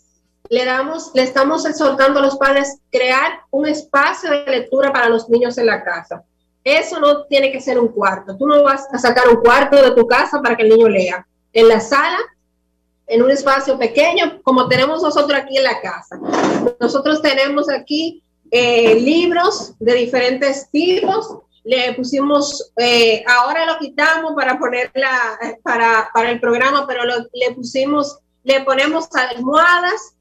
le, damos, le estamos exhortando a los padres crear un espacio de lectura para los niños en la casa eso no tiene que ser un cuarto. Tú no vas a sacar un cuarto de tu casa para que el niño lea. En la sala, en un espacio pequeño, como tenemos nosotros aquí en la casa. Nosotros tenemos aquí eh, libros de diferentes tipos. Le pusimos, eh, ahora lo quitamos para ponerla para, para el programa, pero le pusimos, le ponemos almohadas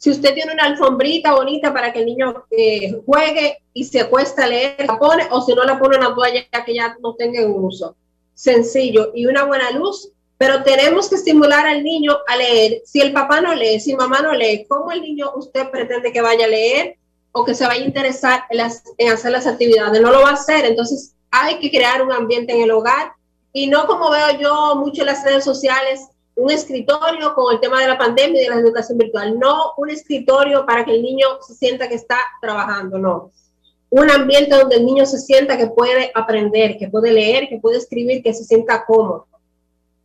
si usted tiene una alfombrita bonita para que el niño eh, juegue y se acuesta a leer, la pone, o si no la pone una toalla que ya no tenga uso. Sencillo y una buena luz, pero tenemos que estimular al niño a leer. Si el papá no lee, si mamá no lee, ¿cómo el niño usted pretende que vaya a leer o que se vaya a interesar en, en hacer las actividades? No lo va a hacer, entonces hay que crear un ambiente en el hogar y no como veo yo mucho en las redes sociales un escritorio con el tema de la pandemia y de la educación virtual, no un escritorio para que el niño se sienta que está trabajando, no. Un ambiente donde el niño se sienta que puede aprender, que puede leer, que puede escribir, que se sienta cómodo.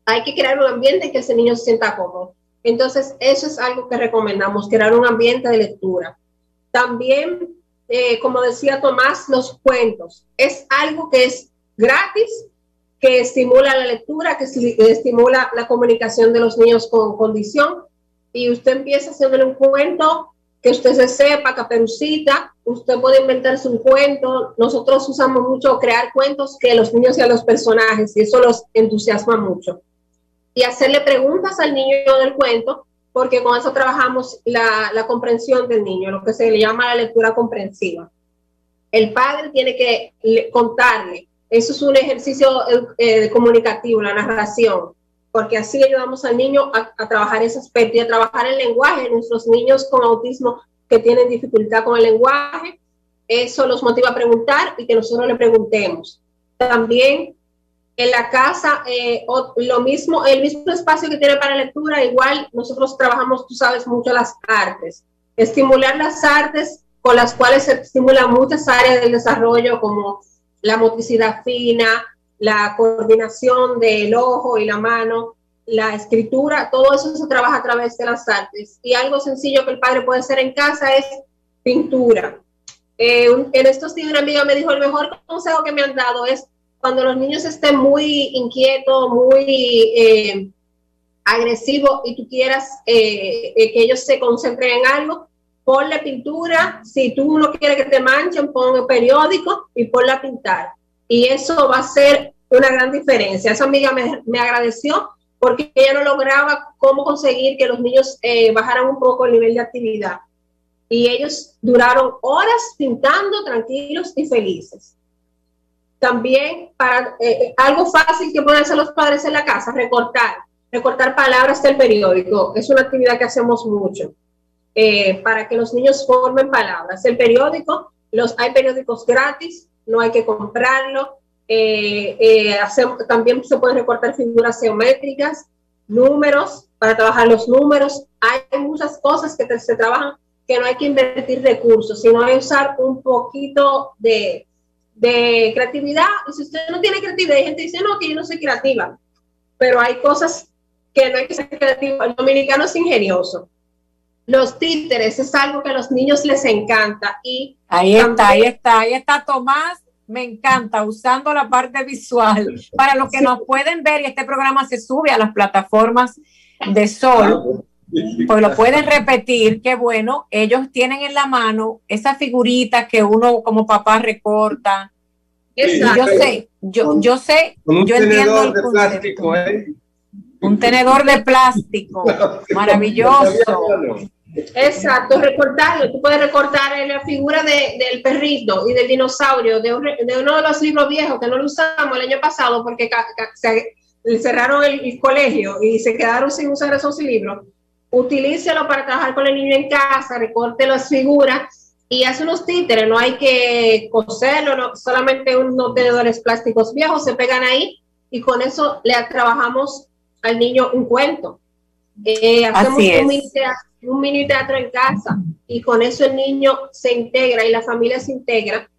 Hay que crear un ambiente en que ese niño se sienta cómodo. Entonces, eso es algo que recomendamos, crear un ambiente de lectura. También, eh, como decía Tomás, los cuentos. Es algo que es gratis, que estimula la lectura, que estimula la comunicación de los niños con condición. Y usted empieza haciéndole un cuento que usted se sepa, caperucita, usted puede inventarse un cuento. Nosotros usamos mucho crear cuentos que los niños y los personajes, y eso los entusiasma mucho. Y hacerle preguntas al niño del cuento, porque con eso trabajamos la, comprensión del niño, lo que se le llama la lectura comprensiva. El padre tiene que contarle eso es un ejercicio eh, comunicativo, la narración, porque así ayudamos al niño a, trabajar ese aspecto y a trabajar el lenguaje. Nuestros niños con autismo que tienen dificultad con el lenguaje, eso los motiva a preguntar y que nosotros le preguntemos. También en la casa, eh, lo mismo, el mismo espacio que tiene para lectura, igual nosotros trabajamos, tú sabes, mucho las artes. Estimular las artes con las cuales se estimulan muchas áreas del desarrollo como la motricidad fina, la coordinación del ojo y la mano, la escritura, todo eso se trabaja a través de las artes. Y algo sencillo que el padre puede hacer en casa es pintura. Eh, en estos días una amiga me dijo, el mejor consejo que me han dado es cuando los niños estén muy inquietos, muy eh, agresivos y tú quieras eh, que ellos se concentren en algo, ponle pintura, si tú no quieres que te manchen, pon el periódico y ponla a pintar. Y eso va a ser una gran diferencia. Esa amiga me, agradeció porque ella no lograba cómo conseguir que los niños eh, bajaran un poco el nivel de actividad. Y ellos duraron horas pintando tranquilos y felices. También para eh, eh, algo fácil que pueden hacer los padres en la casa, recortar, recortar palabras del periódico. Es una actividad que hacemos mucho eh, para que los niños formen palabras. El periódico, los, hay periódicos gratis, no hay que comprarlo. Eh, también se pueden recortar figuras geométricas, números, para trabajar los números. Hay muchas cosas que se trabajan que no hay que invertir recursos, sino hay que usar un poquito de, de creatividad. Y si usted no tiene creatividad, hay gente que dice, no, que yo no soy creativa, pero hay cosas que no hay que ser creativo. El dominicano es ingenioso los títeres es algo que a los niños les encanta. Y ahí está, ahí está, ahí está Tomás. Me encanta usando la parte visual. Para los que nos pueden ver, y este programa se sube a las plataformas de Sol, pues lo pueden repetir, que bueno, ellos tienen en la mano esa figurita que uno como papá recorta. Yo sé, yo, yo sé, yo entiendo el plástico, ¿eh? Un tenedor de plástico, maravilloso. Exacto, recortarlo. Tú puedes recortar la figura del perrito y del dinosaurio de, uno de los libros viejos que no lo usamos el año pasado porque se, cerraron el, colegio y se quedaron sin usar esos libros. Utilícelo para trabajar con el niño en casa, recorte las figuras y hace unos títeres. No hay que coserlo, solamente unos tenedores plásticos viejos se pegan ahí y con eso le trabajamos al niño un cuento. Eh, hacemos un un mini teatro en casa y con eso el niño se integra y la familia se integra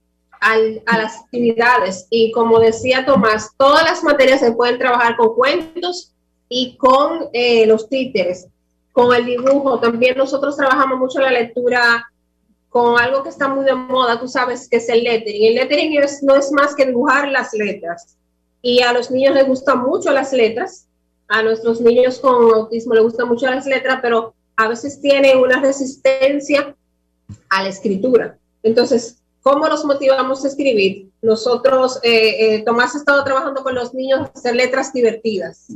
al, a las actividades. Y como decía Tomás, todas las materias se pueden trabajar con cuentos y con eh, los títeres, con el dibujo. También nosotros trabajamos mucho la lectura con algo que está muy de moda, tú sabes que es el lettering. El lettering no es más que dibujar las letras. Y a los niños les gustan mucho las letras. A nuestros niños con autismo les gustan mucho las letras, pero a veces tienen una resistencia a la escritura. Entonces, ¿cómo los motivamos a escribir? Nosotros, eh, eh, Tomás ha estado trabajando con los niños hacer letras divertidas.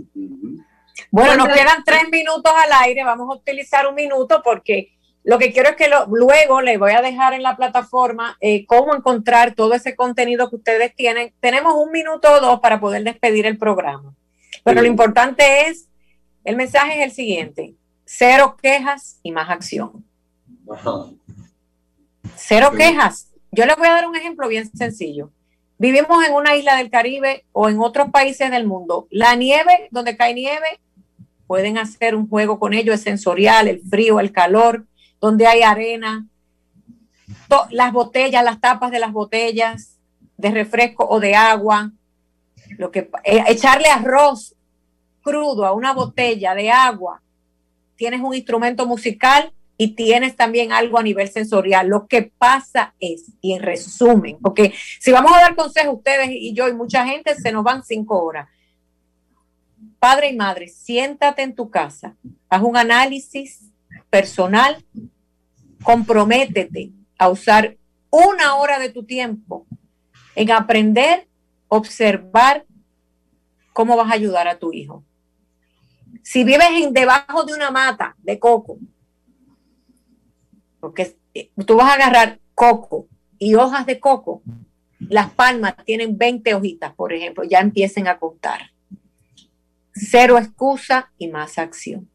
Bueno, nos quedan tres minutos al aire, vamos a utilizar un minuto porque lo que quiero es que luego le voy a dejar en la plataforma eh, cómo encontrar todo ese contenido que ustedes tienen. Tenemos un minuto o dos para poder despedir el programa. Pero lo importante es, el mensaje es el siguiente, Cero quejas y más acción. Cero quejas. Yo les voy a dar un ejemplo bien sencillo. Vivimos en una isla del Caribe o en otros países del mundo. La nieve, donde cae nieve, pueden hacer un juego con ellos, es sensorial, el frío, el calor, donde hay arena, las botellas, las tapas de las botellas de refresco o de agua, lo que eh, echarle arroz crudo a una botella de agua, tienes un instrumento musical y tienes también algo a nivel sensorial. Lo que pasa es, y en resumen, porque si vamos a dar consejos ustedes y yo y mucha gente, se nos van cinco horas. Padre y madre, siéntate en tu casa, haz un análisis personal, comprométete a usar una hora de tu tiempo en aprender, observar cómo vas a ayudar a tu hijo. Si vives en, debajo de una mata de coco, porque eh, tú vas a agarrar coco y hojas de coco, las palmas tienen 20 hojitas, por ejemplo, ya empiecen a contar. Cero excusa y más acción.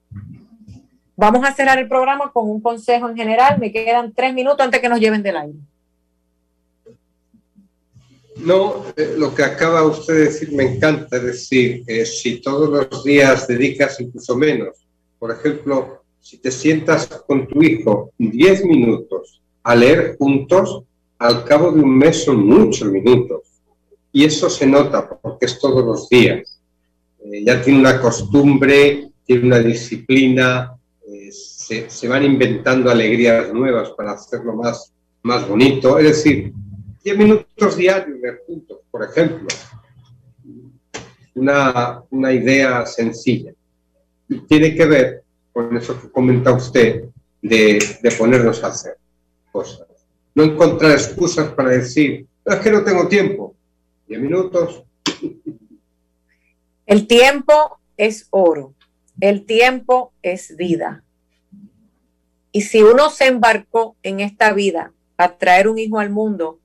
Vamos a cerrar el programa con un consejo en general. Me quedan tres minutos antes que nos lleven del aire. No, eh, lo que acaba usted de decir me encanta, es decir, eh, si todos los días dedicas incluso menos, por ejemplo, si te sientas con tu hijo 10 minutos a leer juntos, al cabo de un mes son muchos minutos. Y eso se nota porque es todos los días. Eh, ya tiene una costumbre, tiene una disciplina, eh, se, van inventando alegrías nuevas para hacerlo más, más bonito. Es decir, 10 minutos diarios leer juntos, por ejemplo. Una, una idea sencilla. Y tiene que ver con eso que comenta usted de, ponernos a hacer cosas. No encontrar excusas para decir, es que no tengo tiempo. Diez minutos. El tiempo es oro. El tiempo es vida. Y si uno se embarcó en esta vida a traer un hijo al mundo,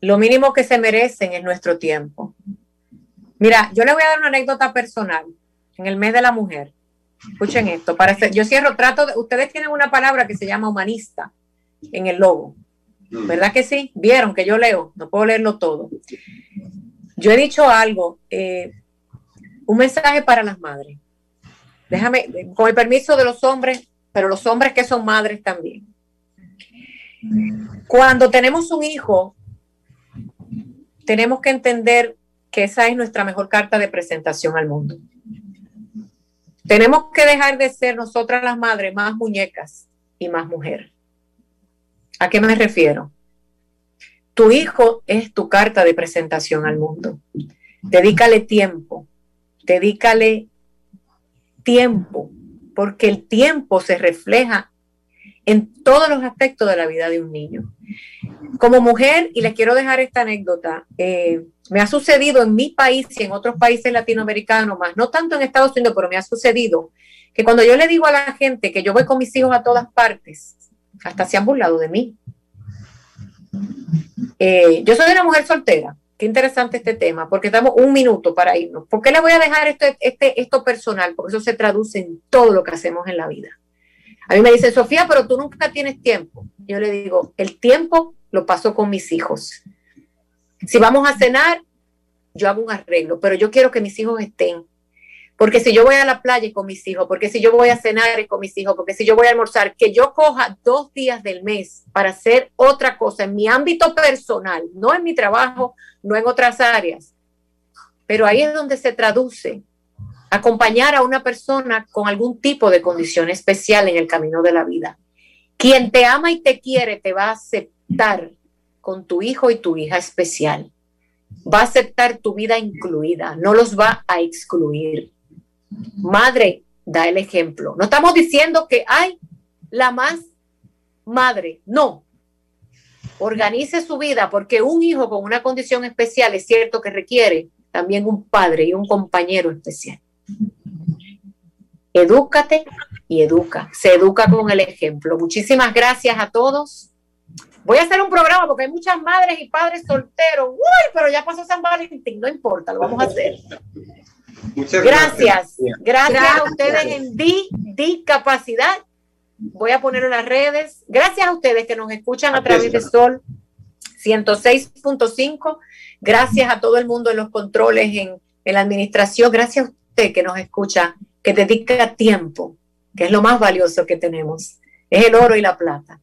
lo mínimo que se merecen es nuestro tiempo. Mira, yo le voy a dar una anécdota personal. En el mes de la mujer, Escuchen esto. Para yo cierro, trato de, ustedes tienen una palabra que se llama humanista en el logo. ¿Verdad que sí? Vieron que yo leo, no puedo leerlo todo. Yo he dicho algo, eh, un mensaje para las madres. Déjame, con el permiso de los hombres, pero los hombres que son madres también. Cuando tenemos un hijo, tenemos que entender que esa es nuestra mejor carta de presentación al mundo. Tenemos que dejar de ser nosotras las madres más muñecas y más mujer. ¿A qué me refiero? Tu hijo es tu carta de presentación al mundo. Dedícale tiempo, dedícale tiempo, porque el tiempo se refleja en todos los aspectos de la vida de un niño. Como mujer, y les quiero dejar esta anécdota, eh, me ha sucedido en mi país y en otros países latinoamericanos más, no tanto en Estados Unidos, pero me ha sucedido que cuando yo le digo a la gente que yo voy con mis hijos a todas partes, hasta se han burlado de mí. Eh, yo soy una mujer soltera. Qué interesante este tema, porque estamos un minuto para irnos. ¿Por qué le voy a dejar esto, este, esto personal? Porque eso se traduce en todo lo que hacemos en la vida. A mí me dice, Sofía, pero tú nunca tienes tiempo. Yo le digo, el tiempo lo paso con mis hijos. Si vamos a cenar, yo hago un arreglo, pero yo quiero que mis hijos estén. Porque si yo voy a la playa con mis hijos, porque si yo voy a cenar con mis hijos, porque si yo voy a almorzar, que yo coja dos días del mes para hacer otra cosa en mi ámbito personal, no en mi trabajo, no en otras áreas. Pero ahí es donde se traduce acompañar a una persona con algún tipo de condición especial en el camino de la vida. Quien te ama y te quiere te va a aceptar con tu hijo y tu hija especial. Va a aceptar tu vida incluida, no los va a excluir. Madre, da el ejemplo. No estamos diciendo que hay la más madre, no. Organice su vida porque un hijo con una condición especial es cierto que requiere también un padre y un compañero especial. Edúcate y educa. Se educa con el ejemplo. Muchísimas gracias a todos. Voy a hacer un programa porque hay muchas madres y padres solteros. Uy, pero ya pasó San Valentín, no importa, lo vamos a hacer. Muchas gracias. Gracias, a ustedes en Discapacidad. Voy a poner en las redes. Gracias a ustedes que nos escuchan a través de Sol 106.5. Gracias a todo el mundo en los controles, en, en la administración. Gracias usted que nos escucha, que dedica tiempo, que es lo más valioso que tenemos, es el oro y la plata.